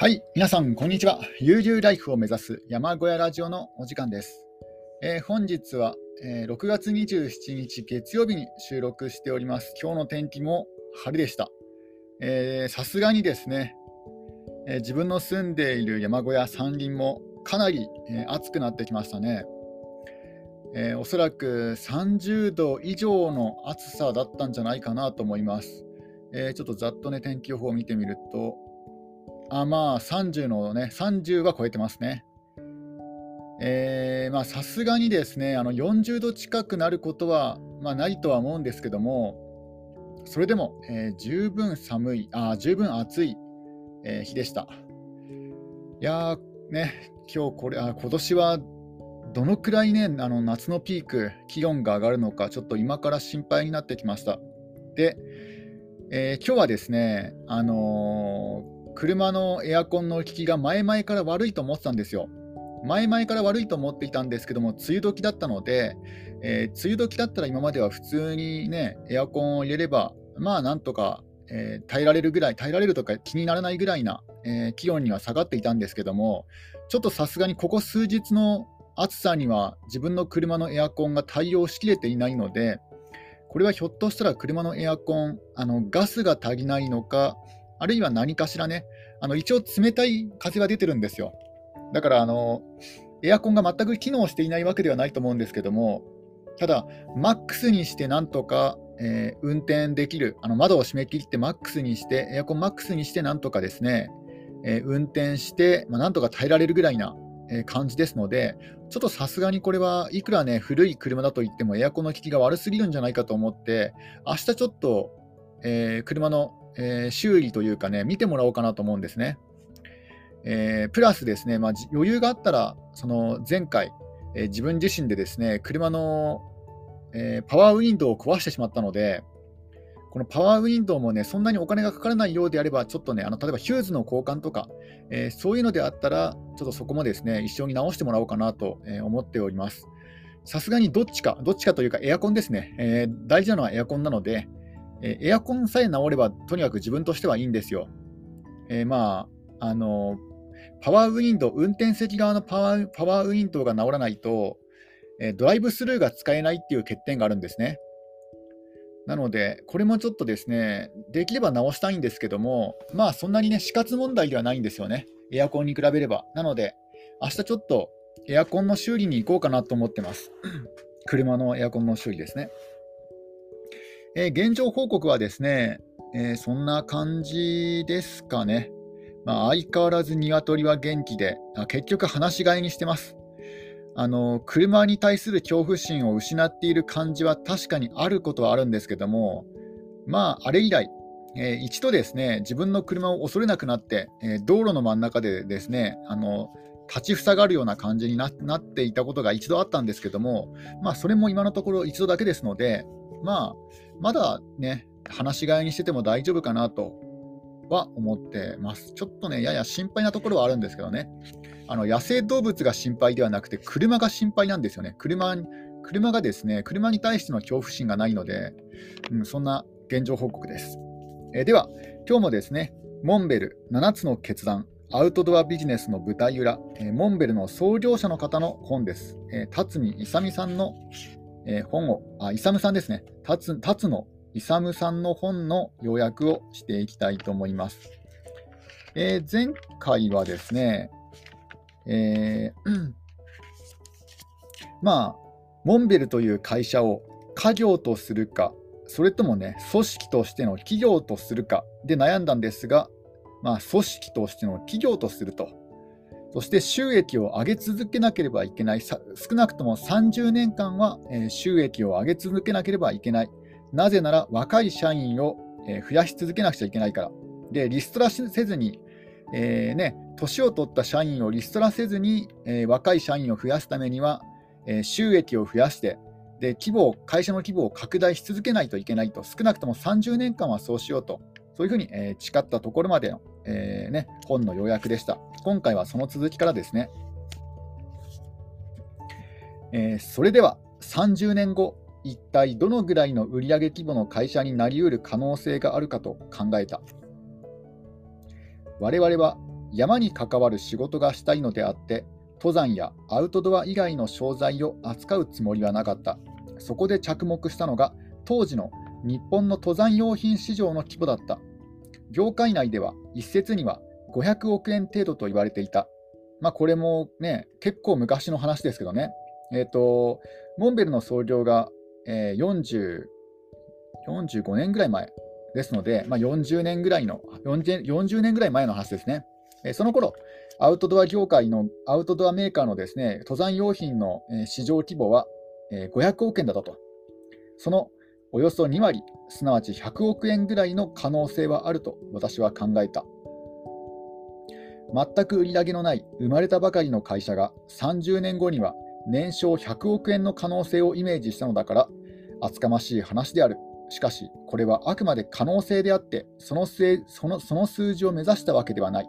はい、皆さん、こんにちは。悠々ライフを目指す山小屋ラジオのお時間です。えー本日は、えー6月27日月曜日に収録しております。今日の天気も晴れでした。えさすがにですね、えー自分の住んでいる山小屋、山林もかなり、えー暑くなってきましたね。えーおそらく30度以上の暑さだったんじゃないかなと思います。えーちょっとざっとね、天気予報を見てみると、あまあ30のね、30は超えてますね。えーまあさすがにですね、あの40度近くなることは、まあ、ないとは思うんですけども、それでも、えー十分寒い、あ十分暑い、えー日でした。いやーね、今日これ、あ今年はどのくらいね、あの夏のピーク、気温が上がるのか、ちょっと今から心配になってきました。で、えー今日はですね、あのー車のエアコンの効きが前々から悪いと思ってたんですよ。前々から悪いと思っていたんですけども、梅雨時だったので、えー梅雨時だったら今までは普通にね、エアコンを入れれば、まあなんとか、えー耐えられるぐらい、耐えられるとか気にならないぐらいな、えー気温には下がっていたんですけども、ちょっとさすがにここ数日の暑さには自分の車のエアコンが対応しきれていないので、これはひょっとしたら車のエアコン、あのガスが足りないのか、あるいは何かしらね、あの一応冷たい風が出てるんですよ。だからあの、エアコンが全く機能していないわけではないと思うんですけども、ただ、マックスにしてなんとか、えー運転できる、あの窓を閉め切ってマックスにして、エアコンマックスにしてなんとかですね、えー運転して、まあ、なんとか耐えられるぐらいな、えー感じですので、ちょっとさすがにこれはいくらね、古い車だと言ってもエアコンの効きが悪すぎるんじゃないかと思って、明日ちょっと、えー車の、えー修理というかね、見てもらおうかなと思うんですね。えープラスですね、まあ、余裕があったら、その前回、えー自分自身でですね、車の、えーパワーウィンドウを壊してしまったので、このパワーウィンドウもね、そんなにお金がかからないようであれば、ちょっとね、あの例えばヒューズの交換とか、えーそういうのであったら、ちょっとそこもですね、一緒に直してもらおうかなと思っております。さすがにどっちか、どっちかというかエアコンですね。えー大事なのはエアコンなので、えエアコンさえ直れば、とにかく自分としてはいいんですよ。えーまあ、あのパワーウィンドウ、運転席側のパワーパワーウィンドウが直らないと、えドライブスルーが使えないっていう欠点があるんですね。なので、これもちょっとですね、できれば直したいんですけども、まあそんなにね、死活問題ではないんですよね。エアコンに比べれば。なので、明日ちょっとエアコンの修理に行こうかなと思ってます。車のエアコンの修理ですね。えー現状報告はですね、えーそんな感じですかね。まあ、相変わらず鶏は元気で、あ結局放し飼いにしてます。あの車に対する恐怖心を失っている感じは確かにあることはあるんですけども、まあ、あれ以来、えー一度ですね、自分の車を恐れなくなって、えー道路の真ん中でですね、あの立ちふさがるような感じになっていたことが一度あったんですけども、まあ、それも今のところ一度だけですので、まあ、まだね、放し飼いにしてても大丈夫かなとは思ってます。ちょっとね、やや心配なところはあるんですけどね。あの野生動物が心配ではなくて、車が心配なんですよね。車に車がですね、車に対しての恐怖心がないので、うん、そんな現状報告です。えーでは、今日もですね、モンベル7つの決断、アウトドアビジネスの舞台裏、えーモンベルの創業者の方の本です。えー辰巳勇さんの、えー本を、あ、勇さんですね。辰辰野勇さんの本の要約をしていきたいと思います。えー前回はですね、えーまあ、モンベルという会社を家業とするか、それともね、組織としての企業とするかで悩んだんですが、まあ、組織としての企業とすると。そして収益を上げ続けなければいけない。少なくとも30年間は、収益を上げ続けなければいけない。なぜなら若い社員を、増やし続けなくちゃいけないから。で、リストラせずに、えーね、年を取った社員をリストラせずに、えー若い社員を増やすためには、えー収益を増やして、で規模を会社の規模を拡大し続けないといけないと、少なくとも30年間はそうしようと、そういうふうに、え誓ったところまでの、えーね、本の要約でした。今回はその続きからですね。えーそれでは30年後、一体どのぐらいの売上規模の会社になりうる可能性があるかと考えた。我々は山に関わる仕事がしたいのであって、登山やアウトドア以外の商材を扱うつもりはなかった。そこで着目したのが、当時の日本の登山用品市場の規模だった。業界内では一説には500億円程度と言われていた。まあ、これもね、結構昔の話ですけどね。えっ、ー、と、モンベルの創業が、えー、45年ぐらい前ですので、まあ、40年ぐらいの40、40年ぐらい前の話ですね。えー、その頃、アウトドア業界のアウトドアメーカーのですね、登山用品の市場規模は500億円だったと。そのおよそ2割、すなわち100億円ぐらいの可能性はあると私は考えた。全く売り上げのない生まれたばかりの会社が30年後には年商100億円の可能性をイメージしたのだから厚かましい話である。しかし、これはあくまで可能性であってそのそのその数字を目指したわけではない。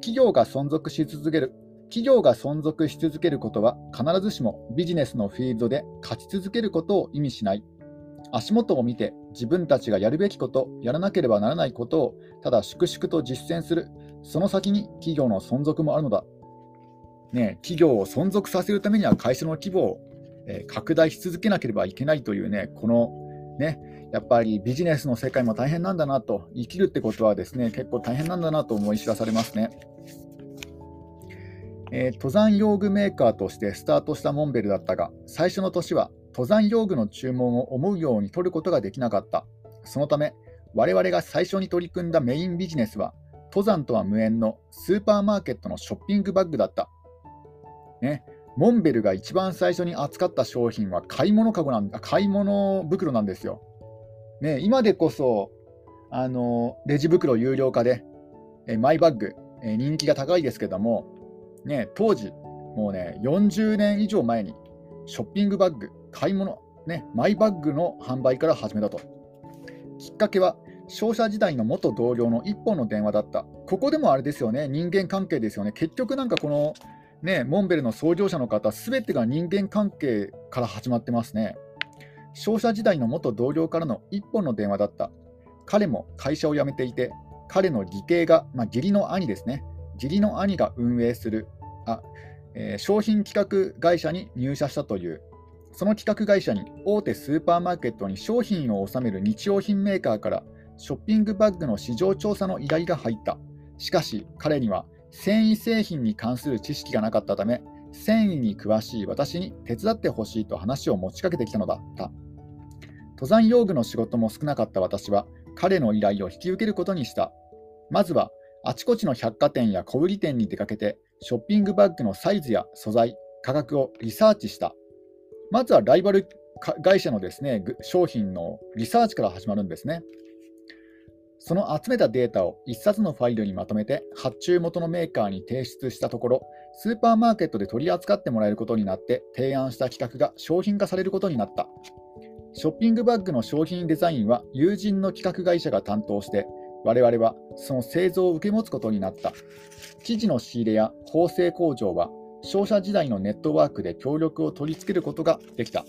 企業が存続し続ける企業が存続し続けることは必ずしもビジネスのフィールドで勝ち続けることを意味しない。足元を見て自分たちがやるべきこと、やらなければならないことをただ粛々と実践する、その先に企業の存続もあるのだ。ね、企業を存続させるためには会社の規模を、え、拡大し続けなければいけないというね、このね、やっぱりビジネスの世界も大変なんだなと、生きるってことはですね、結構大変なんだなと思い知らされますね。えー、登山用具メーカーとしてスタートしたモンベルだったが、最初の年は登山用具の注文を思うように取ることができなかった。そのため、我々が最初に取り組んだメインビジネスは、登山とは無縁のスーパーマーケットのショッピングバッグだった。ね、モンベルが一番最初に扱った商品は買い物かごなん買い物袋なんですよ。ね、今でこそあのレジ袋有料化でえマイバッグえ人気が高いですけども、ね、当時もうね40年以上前にショッピングバッグ買い物、ね、マイバッグの販売から始めたと。きっかけは、商社時代の元同僚の一本の電話だった。ここでもあれですよね、人間関係ですよね。結局なんかこの、ね、モンベルの創業者の方、すべてが人間関係から始まってますね。商社時代の元同僚からの一本の電話だった。彼も会社を辞めていて、彼の義兄が、まあ、義理の兄ですね。義理の兄が運営するあ、えー、商品企画会社に入社したというその企画会社に大手スーパーマーケットに商品を納める日用品メーカーからショッピングバッグの市場調査の依頼が入った。しかし彼には繊維製品に関する知識がなかったため繊維に詳しい私に手伝ってほしいと話を持ちかけてきたのだった。登山用具の仕事も少なかった私は彼の依頼を引き受けることにした。まずはあちこちの百貨店や小売店に出かけてショッピングバッグのサイズや素材、価格をリサーチした。まずはライバル会社のですね商品のリサーチから始まるんですね。その集めたデータを1冊のファイルにまとめて発注元のメーカーに提出したところ、スーパーマーケットで取り扱ってもらえることになって提案した企画が商品化されることになった。ショッピングバッグの商品デザインは友人の企画会社が担当して、我々はその製造を受け持つことになった。生地の仕入れや縫製工場は商社時代のネットワークで協力を取り付けることができた。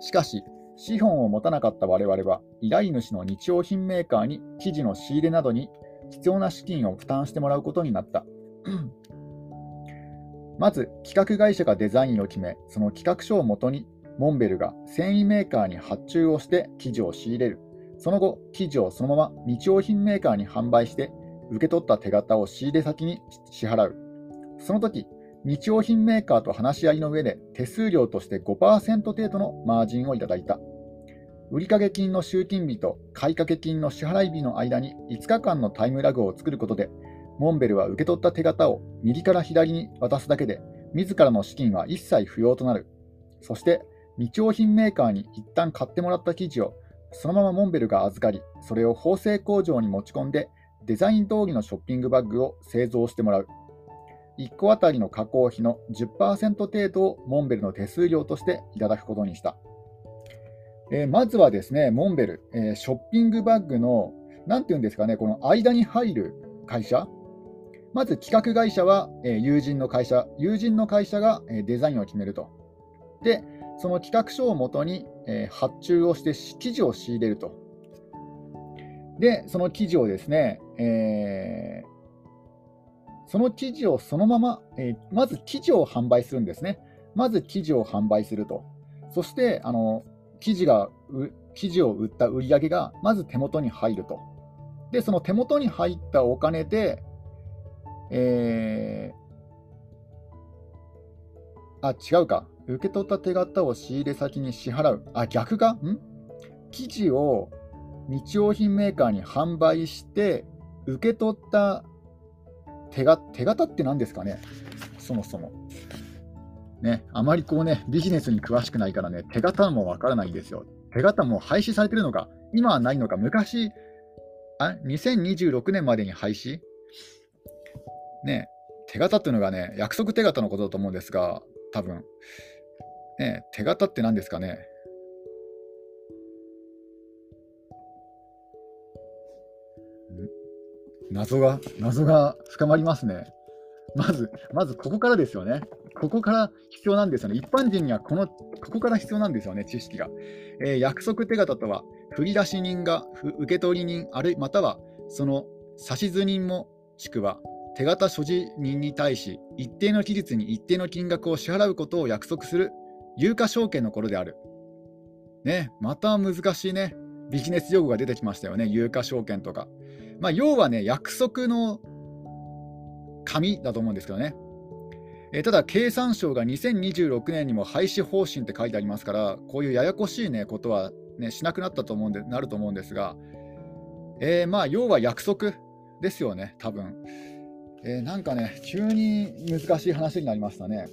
しかし、資本を持たなかった我々は、依頼主の日用品メーカーに生地の仕入れなどに必要な資金を負担してもらうことになった。まず、企画会社がデザインを決め、その企画書をもとに、モンベルが繊維メーカーに発注をして生地を仕入れる。その後、生地をそのまま日用品メーカーに販売して、受け取った手形を仕入れ先に支払う。その時、日用品メーカーと話し合いの上で手数料として5%程度のマージンをいただいた。売掛金の集金日と買掛金の支払い日の間に5日間のタイムラグを作ることで、モンベルは受け取った手形を右から左に渡すだけで、自らの資金は一切不要となる。そして、日用品メーカーに一旦買ってもらった生地を、そのままモンベルが預かり、それを縫製工場に持ち込んで、デザイン通りのショッピングバッグを製造してもらう。1個あたりの加工費の10%程度をモンベルの手数料としていただくことにした。えー、まずはですね、モンベル、えー、ショッピングバッグの、なんていうんですかね、この間に入る会社、まず企画会社は、えー、友人の会社、友人の会社が、えデザインを決めると。で、その企画書をもとに、え発注をして生地を仕入れると。で、その生地をですね、えーその生地をそのまま、えー、まず生地を販売するんですね。まず生地を販売すると。そして、あの生地が生地を売った売り上げがまず手元に入ると。で、その手元に入ったお金で、えー、あ、違うか。受け取った手形を仕入れ先に支払う。あ、逆か？ん？生地を日用品メーカーに販売して、受け取った手が手形って何ですかね、そもそも。ね、あまりこうね、ビジネスに詳しくないからね、手形もわからないんですよ。手形も廃止されてるのか、今はないのか、昔、あ2026年までに廃止？ね、手形っていうのがね、約束手形のことだと思うんですが、多分ね、手形って何ですかね？謎が、謎が深まりますね。まず、まずここからですよね。ここから必要なんですよね。一般人にはこの、ここから必要なんですよね、知識が。えー、約束手形とは、振り出し人が受け取り人、あるいまたはその指図人もしくは手形所持人に対し、一定の期日に一定の金額を支払うことを約束する有価証券の頃である。ね、また難しいね、ビジネス用語が出てきましたよね、有価証券とか。まあ、要はね、約束の紙だと思うんですけどね。え、ただ、経産省が2026年にも廃止方針って書いてありますから、こういうややこしい、ね、ことは、ね、しなくなったと思うんでなると思うんですが、えー、まあ要は約束ですよね、多分えー、なんかね、急に難しい話になりましたね。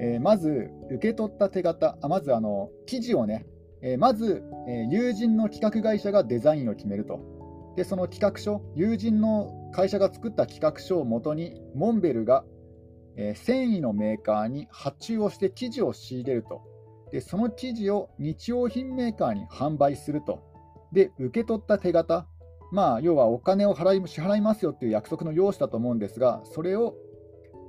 えー、まず、受け取った手形、あまずあの記事をね、え、まず、え友人の企画会社がデザインを決めると。で、その企画書、友人の会社が作った企画書をもとに、モンベルが、え繊維のメーカーに発注をして生地を仕入れると。で、その生地を日用品メーカーに販売すると。で、受け取った手形、まあ、要はお金を払い支払いますよっていう約束の用紙だと思うんですが、それを、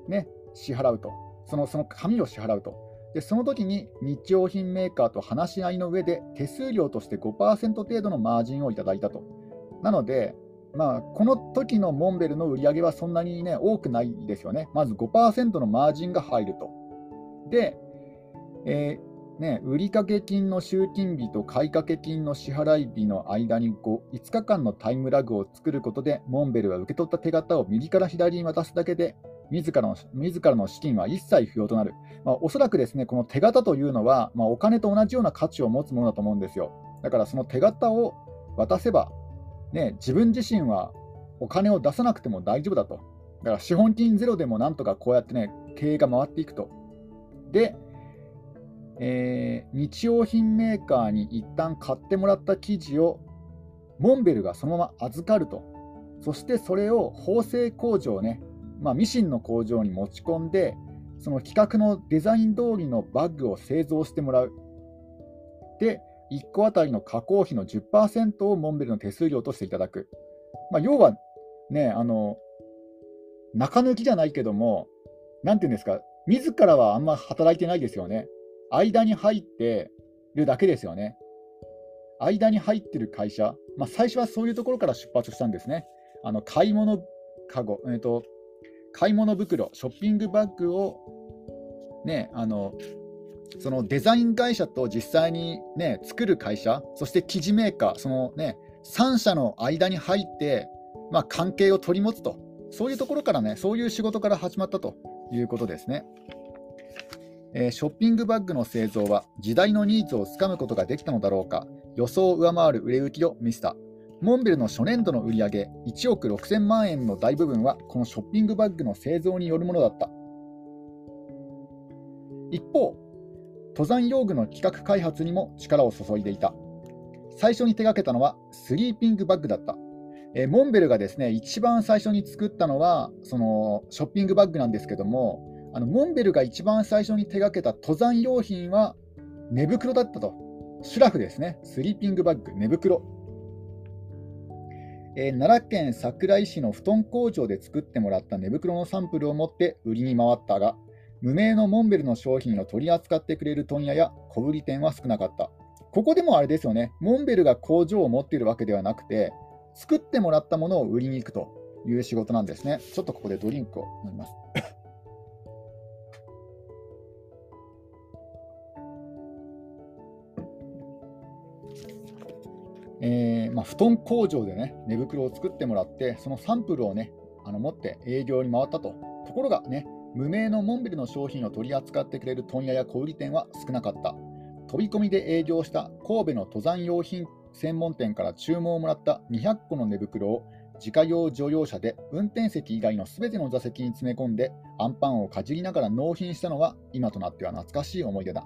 ね、支払うと。そのその紙を支払うと。で、その時に日用品メーカーと話し合いの上で手数料として5%程度のマージンをいただいたと。なので、まあ、この時のモンベルの売り上げはそんなに、ね、多くないですよね。まず5%のマージンが入ると。で、えーね、売掛金の集金日と買掛金の支払い日の間に 5, 5日間のタイムラグを作ることで、モンベルは受け取った手形を右から左に渡すだけで、自らの自らの資金は一切不要となる。まあ、おそらくですね、この手形というのは、まあ、お金と同じような価値を持つものだと思うんですよ。だからその手形を渡せば、ね、自分自身はお金を出さなくても大丈夫だと。だから資本金ゼロでもなんとかこうやってね、経営が回っていくと。で、えー、日用品メーカーに一旦買ってもらった生地をモンベルがそのまま預かると、そしてそれを縫製工場ね、まあ、ミシンの工場に持ち込んで、その規格のデザイン通りのバッグを製造してもらう。で、1個あたりの加工費の10%をモンベルの手数料としていただく。まあ、要はね、あの、中抜きじゃないけども、なんていうんですか、自らはあんま働いてないですよね。間に入ってるだけですよね。間に入ってる会社、まあ、最初はそういうところから出発したんですね。あの買い物かご、えーと、買い物袋、ショッピングバッグを、ね、あのそのデザイン会社と実際に、ね、作る会社、そして生地メーカー、そのね、3社の間に入って、まあ、関係を取り持つと、そういうところからね、そういう仕事から始まったということですね。えー、ショッピングバッグの製造は時代のニーズをつかむことができたのだろうか、予想を上回る売れ行きを見せた。モンベルの初年度の売り上げ1億6000万円の大部分はこのショッピングバッグの製造によるものだった。一方、登山用具の企画開発にも力を注いでいた。最初に手がけたのはスリーピングバッグだった。えー、モンベルがですね一番最初に作ったのはそのショッピングバッグなんですけども、あのモンベルが一番最初に手がけた登山用品は寝袋だったと。シュラフですね。スリーピングバッグ、寝袋。えー、奈良県桜井市の布団工場で作ってもらった寝袋のサンプルを持って売りに回ったが、無名のモンベルの商品を取り扱ってくれる問屋や小売店は少なかった。ここでもあれですよね、モンベルが工場を持っているわけではなくて、作ってもらったものを売りに行くと。いう仕事なんですね。ちょっとここでドリンクを飲みます。えーまあ、布団工場でね、寝袋を作ってもらって、そのサンプルをね、あの持って営業に回ったと。ところがね、無名のモンベルの商品を取り扱ってくれる問屋や小売店は少なかった。飛び込みで営業した神戸の登山用品専門店から注文をもらった200個の寝袋を自家用乗用車で運転席以外のすべての座席に詰め込んでアンパンをかじりながら納品したのは今となっては懐かしい思い出だ。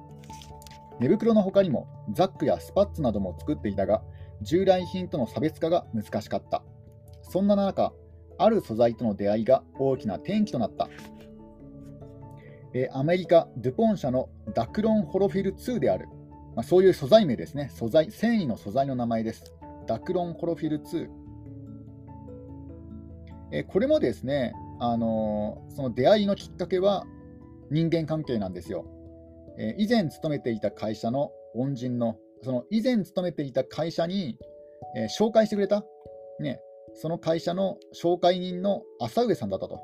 寝袋の他にもザックやスパッツなども作っていたが従来品との差別化が難しかった。そんな中、ある素材との出会いが大きな転機となった。えアメリカ・ドゥポン社のダクロンホロフィル2である。まあ、そういう素材名ですね。素材、繊維の素材の名前です。ダクロンホロフィル2。えこれもですね、あの、その出会いのきっかけは人間関係なんですよ。え以前勤めていた会社の恩人のその以前勤めていた会社に、え、紹介してくれた、ね、その会社の紹介人の浅上さんだったと。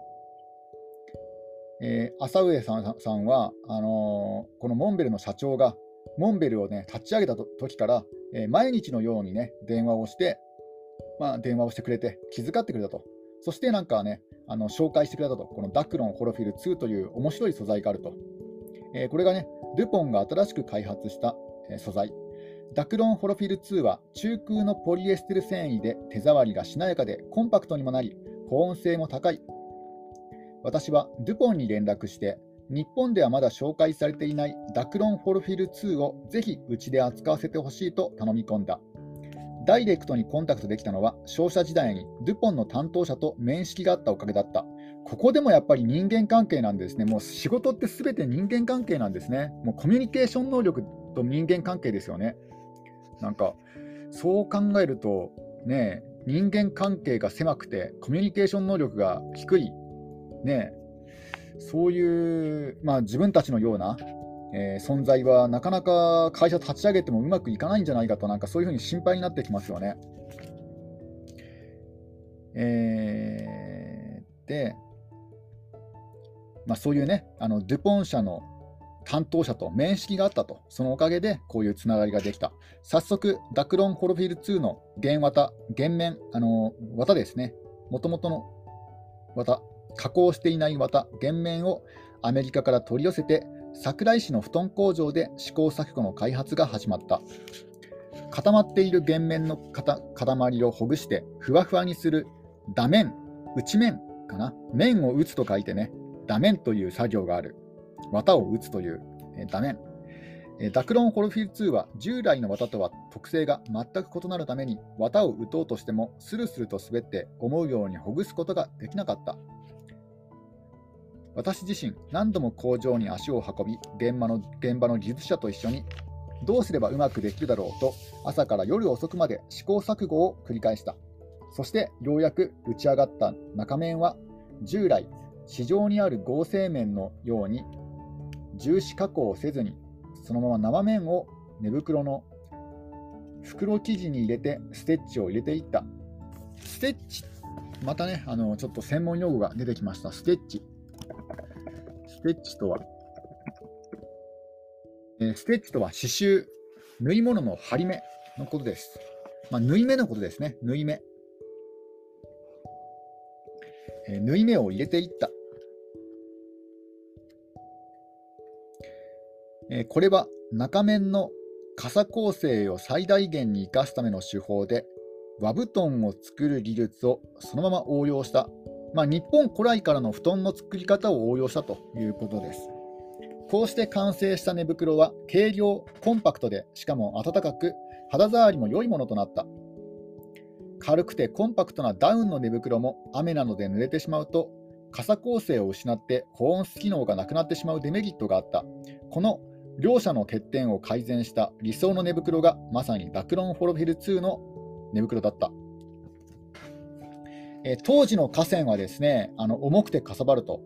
えー、浅上さんはあのー、このモンベルの社長がモンベルを、ね、立ち上げた時から、えー、毎日のように、ね、電話をして、まあ、電話をしてくれて気遣ってくれたと。そしてなんかね、あの紹介してくれたと。このダクロンホロフィル2という面白い素材があると。えこれがね、ルポンが新しく開発した、え素材。ダクロンホロフィル2は中空のポリエステル繊維で手触りがしなやかでコンパクトにもなり保温性も高い私はドゥポンに連絡して日本ではまだ紹介されていないダクロンホロフィル2をぜひうちで扱わせてほしいと頼み込んだ。ダイレクトにコンタクトできたのは商社時代にドゥポンの担当者と面識があったおかげだった。ここでもやっぱり人間関係なんですね。もう仕事って全て人間関係なんですね。もうコミュニケーション能力と人間関係ですよね。なんかそう考えるとね人間関係が狭くてコミュニケーション能力が低いねそういう、まあ、自分たちのような、えー、存在はなかなか会社立ち上げてもうまくいかないんじゃないかとなんかそういうふうに心配になってきますよね。えー、で、まあ、そういうねあのドゥポン社の担当者と面識があったと、そのおかげでこういうつながりができた。早速、ダクロンコロフィール2の原綿、原面、あの綿ですね、もともとの綿、加工していない綿、原面をアメリカから取り寄せて、桜井市の布団工場で試行錯誤の開発が始まった。固まっている原面の塊をほぐして、ふわふわにする打面、内面かな、面を打つと書いてね、打面という作業がある。綿を打つという、えー、面。ダクロンホロフィル2は従来の綿とは特性が全く異なるために綿を打とうとしてもスルスルと滑って思うようにほぐすことができなかった私自身何度も工場に足を運び現場の現場の技術者と一緒にどうすればうまくできるだろうと朝から夜遅くまで試行錯誤を繰り返した。そしてようやく打ち上がった中面は従来市場にある合成面のように重視加工をせずにそのまま生麺を寝袋の袋生地に入れてステッチを入れていった。ステッチまたねあのちょっと専門用語が出てきました。ステッチ。ステッチとは、えー、ステッチとは刺繍縫い物の針目のことです、まあ、縫い目のことですね。縫い目、えー、縫い目を入れていった。えこれは中面の傘構成を最大限に生かすための手法で和布団を作る技術をそのまま応用した、まあ、日本古来からの布団の作り方を応用したということです。こうして完成した寝袋は軽量コンパクトでしかも暖かく肌触りも良いものとなった。軽くてコンパクトなダウンの寝袋も雨などで濡れてしまうと傘構成を失って保温機能がなくなってしまうデメリットがあった。この両者の欠点を改善した理想の寝袋がまさにダクロン・フォロフィル2の寝袋だった。え当時の河川はですねあの重くてかさばると。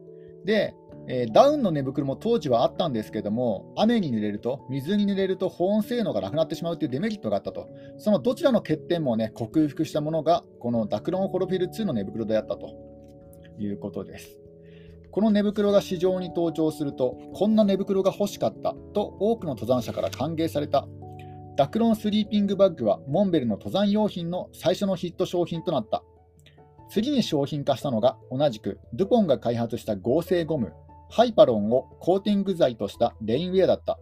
で、え、ダウンの寝袋も当時はあったんですけども、雨に濡れると、水に濡れると保温性能がなくなってしまうというデメリットがあったと。そのどちらの欠点もね、克服したものが、このダクロンホロフィル2の寝袋であったということです。この寝袋が市場に登場すると、こんな寝袋が欲しかったと多くの登山者から歓迎された。ダクロンスリーピングバッグはモンベルの登山用品の最初のヒット商品となった。次に商品化したのが同じくドゥポンが開発した合成ゴムハイパロンをコーティング剤としたレインウェアだった。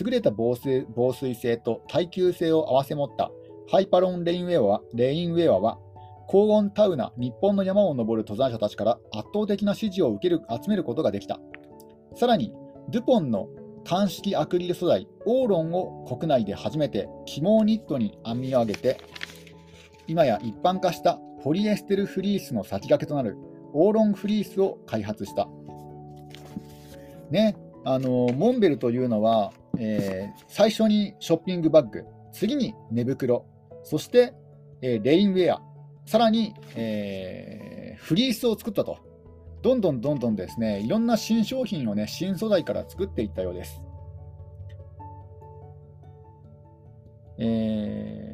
優れた防水防水性と耐久性を併せ持ったハイパロンレインウェアはレインウェアは高温タウナ日本の山を登る登山者たちから圧倒的な支持を受ける集めることができた。さらに、ドゥポンの単式アクリル素材オーロンを国内で初めて起毛ニットに編み上げて今や一般化したポリエステルフリースの先駆けとなるオーロンフリースを開発したね、あのモンベルというのは、えー、最初にショッピングバッグ、次に寝袋、そして、えー、レインウェア、さらに、えー、フリースを作ったと。どんどんどんどんですね、いろんな新商品をね、新素材から作っていったようです。えー、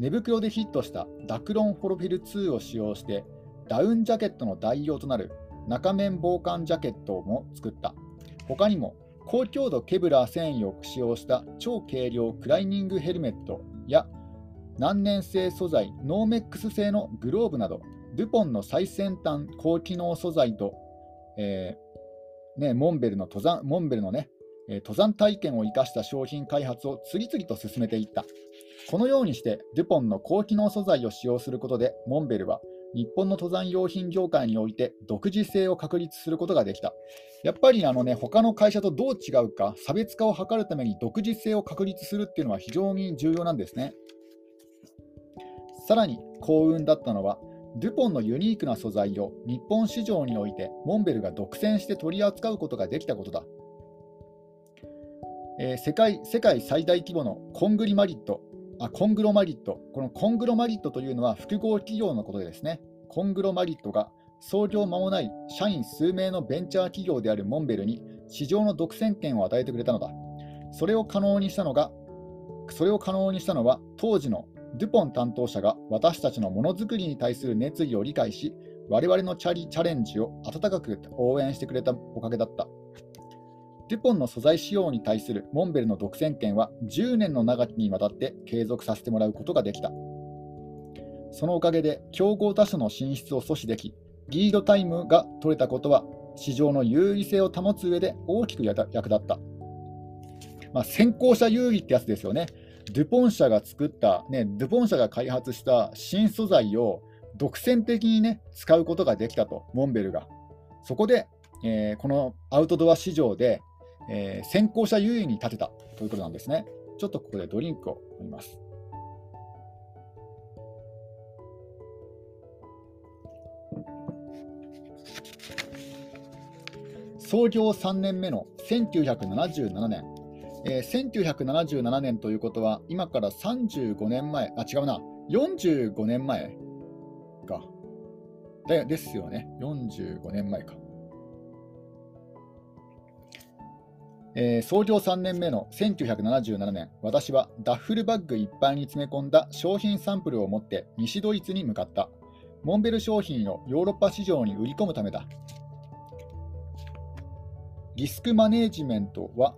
寝袋でヒットしたダクロンホロフィル2を使用して、ダウンジャケットの代用となる中綿防寒ジャケットも作った。他にも高強度ケブラー繊維を使用した超軽量クライミングヘルメットや難燃性素材ノーメックス製のグローブなどデュポンの最先端高機能素材と、えー、ね、モンベルの登山モンベルの、ね、登山体験を生かした商品開発を次々と進めていった。このようにして、ドゥポンの高機能素材を使用することで、モンベルは日本の登山用品業界において独自性を確立することができた。やっぱりあのね、他の会社とどう違うか、差別化を図るために独自性を確立するっていうのは非常に重要なんですね。さらに幸運だったのは、デュポンのユニークな素材を日本市場においてモンベルが独占して取り扱うことができたことだ。えー、世界世界最大規模のコングリマリットあコングロマリット、このコングロマリットというのは複合企業のことでですね、コングロマリットが創業間もない社員数名のベンチャー企業であるモンベルに市場の独占権を与えてくれたのだ。それを可能にしたのが、それを可能にしたのは当時のドゥポン担当者が私たちのものづくりに対する熱意を理解し、我々のチャリチャレンジを温かく応援してくれたおかげだった。デュポンの素材使用に対するモンベルの独占権は10年の長きにわたって継続させてもらうことができた。そのおかげで競合他社の進出を阻止でき、リードタイムが取れたことは市場の有利性を保つ上で大きく役立った。まあ、先行者有利ってやつですよね。ドゥポン社が作った、ね、ドゥポン社が開発した新素材を独占的に、ね、使うことができたと、モンベルが。そこで、えー、このアウトドア市場でえー、先行者優位に立てたということなんですね。ちょっとここでドリンクを飲みます。創業3年目の1977年、えー、1977年ということは、今から35年前、あ、違うな、45年前か。でですよね、45年前か。えー、創業3年目の1977年、私はダッフルバッグいっぱいに詰め込んだ商品サンプルを持って西ドイツに向かった。モンベル商品をヨーロッパ市場に売り込むためだ。リスクマネージメントは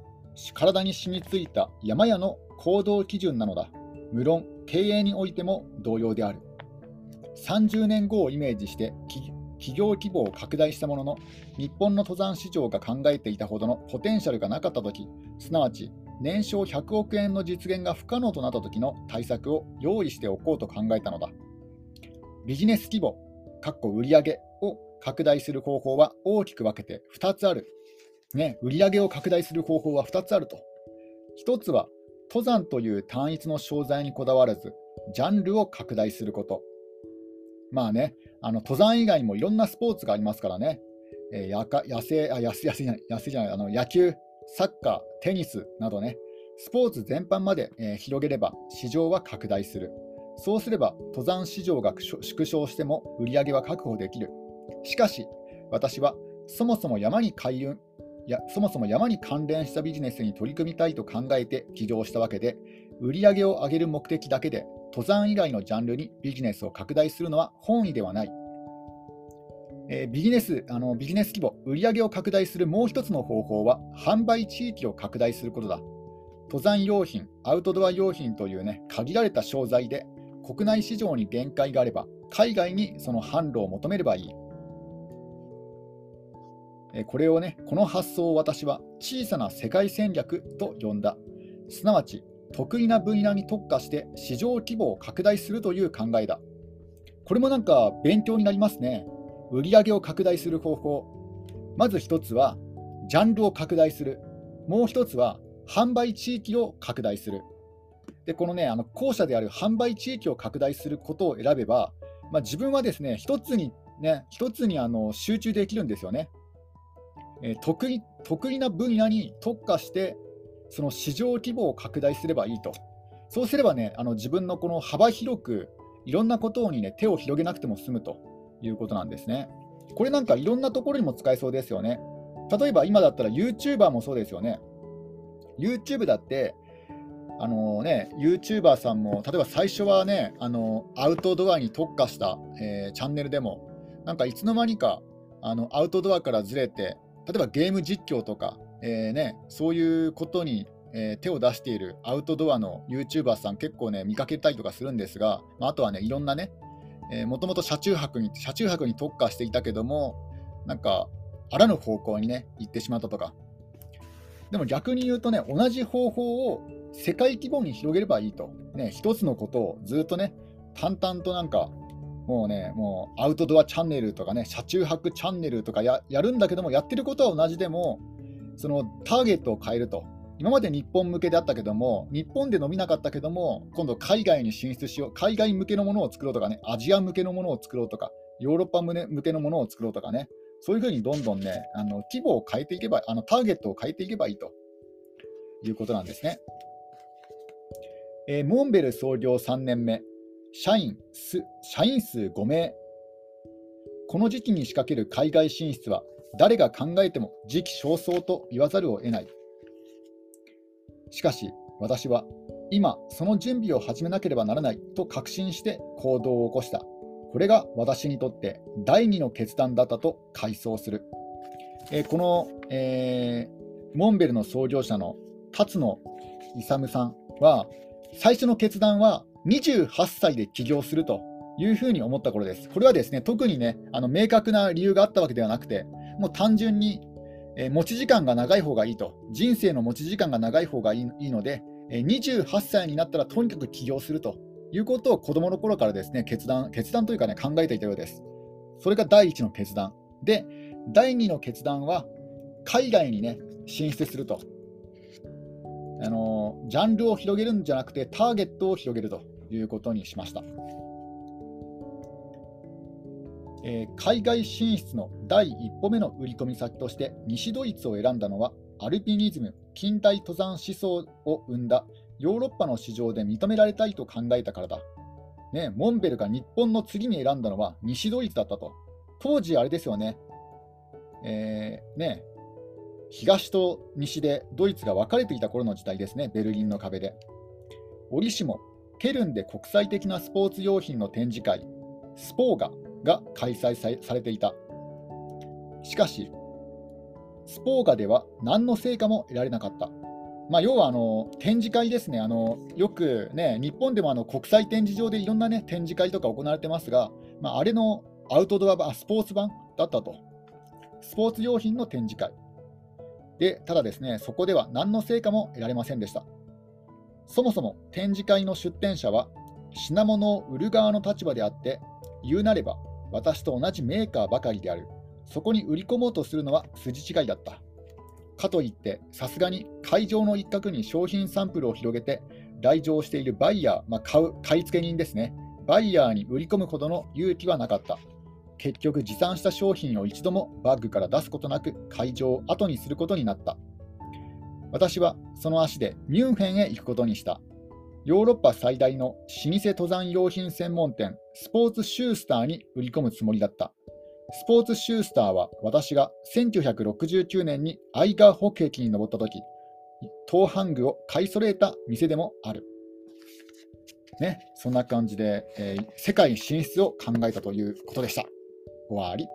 体に染みついた山屋の行動基準なのだ。無論、経営においても同様である。30年後をイメージして企業規模を拡大したものの、日本の登山市場が考えていたほどのポテンシャルがなかったとき、すなわち年商100億円の実現が不可能となったときの対策を用意しておこうと考えたのだ。ビジネス規模、かっこ売上を拡大する方法は大きく分けて2つある。ね、売上を拡大する方法は2つあると。1つは、登山という単一の商材にこだわらず、ジャンルを拡大すること。まあね、あの登山以外にもいろんなスポーツがありますからね、えー、野生あ野生野生じゃない野生じゃないあの野球、サッカー、テニスなどね、スポーツ全般まで、えー、広げれば市場は拡大する。そうすれば登山市場が縮小しても売り上げは確保できる。しかし、私はそもそも山に開運やそもそも山に関連したビジネスに取り組みたいと考えて起業したわけで、売り上げを上げる目的だけで登山以外のジャンルにビジネスを拡大するのは本意ではない。えー、ビジネスあのビジネス規模、売上を拡大するもう一つの方法は、販売地域を拡大することだ。登山用品、アウトドア用品というね、限られた商材で、国内市場に限界があれば、海外にその販路を求めればいい。えこれをね、この発想を私は小さな世界戦略と呼んだ。すなわち、得意な分野に特化して市場規模を拡大するという考えだ。これもなんか勉強になりますね。売上を拡大する方法。まず一つは、ジャンルを拡大する。もう一つは、販売地域を拡大する。で、このね、あの後者である販売地域を拡大することを選べば、まあ、自分はですね、一つにね、一つにあの集中できるんですよね。えー、得意得意な分野に特化して、その市場規模を拡大すればいいと。そうすればね、あの自分のこの幅広く、いろんなことにね、手を広げなくても済むということなんですね。これなんかいろんなところにも使えそうですよね。例えば今だったら YouTuber もそうですよね。YouTube だって、あのね、YouTuber さんも、例えば最初はね、あのアウトドアに特化した、えー、チャンネルでも、なんかいつの間にかあのアウトドアからずれて、例えばゲーム実況とか、えーね、そういうことに、えー、手を出しているアウトドアの YouTuber さん結構ね見かけたりとかするんですが、まあ、あとはねいろんなねもともと車中泊に車中泊に特化していたけどもなんかあらぬ方向にね行ってしまったとか。でも逆に言うとね同じ方法を世界規模に広げればいいと、ね、一つのことをずっとね淡々となんかもうね、もうアウトドアチャンネルとかね、車中泊チャンネルとかやるんだけども、やってることは同じでも、そのターゲットを変えると。今まで日本向けであったけども、日本で伸びなかったけども、今度海外に進出しよう、海外向けのものを作ろうとかね、アジア向けのものを作ろうとか、ヨーロッパ向けのものを作ろうとかね、そういうふうにどんどんね、あの規模を変えていけば、あのターゲットを変えていけばいいということなんですね。えー、モンベル創業3年目、社員社員数5名。この時期に仕掛ける海外進出は、誰が考えても時期尚早と言わざるを得ない。しかし、私は今、その準備を始めなければならないと確信して行動を起こした。これが私にとって第二の決断だったと回想する。えー、この、えー、モンベルの創業者の辰野勇さんは、最初の決断は28歳で起業するというふうに思った頃です。これはですね、特にね、あの明確な理由があったわけではなくて、もう単純に、え、持ち時間が長い方がいいと、人生の持ち時間が長い方がいいので、え、28歳になったらとにかく起業するということを子供の頃からですね、決断、決断というかね、考えていたようです。それが第一の決断。で、第二の決断は、海外にね、進出すると。あのジャンルを広げるんじゃなくて、ターゲットを広げると。いうことにしました。えー、海外進出の第一歩目の売り込み先として西ドイツを選んだのはアルピニズム近代登山思想を生んだヨーロッパの市場で認められたいと考えたからだ、ね、モンベルが日本の次に選んだのは西ドイツだったと。当時あれですよね,、えー、ね東と西でドイツが分かれていた頃の時代ですね。ベルリンの壁で。折しもケルンで国際的なスポーツ用品の展示会、スポーガ。が開催されていた。しかし、スポーガでは何の成果も得られなかった。まあ、要はあの展示会ですねあの、よくね、日本でもあの国際展示場でいろんな、ね、展示会とか行われてますが、まあ、あれのアウトドア版、スポーツ版だったと。スポーツ用品の展示会。で、ただですね、そこでは何の成果も得られませんでした。そもそも展示会の出展者は品物を売る側の立場であって言うなれば私と同じメーカーばかりである。そこに売り込もうとするのは筋違いだった。かといってさすがに会場の一角に商品サンプルを広げて来場しているバイヤー、まあ、買う買い付け人ですね。バイヤーに売り込むほどの勇気はなかった。結局持参した商品を一度もバッグから出すことなく会場を後にすることになった。私はその足でミュンヘンへ行くことにした。ヨーロッパ最大の老舗登山用品専門店、スポーツシュースターに売り込むつもりだった。スポーツシュースターは私が1969年にアイガー北壁に登った時、盗版具を買い揃えた店でもある。ね、そんな感じで、えー、世界進出を考えたということでした。終わり。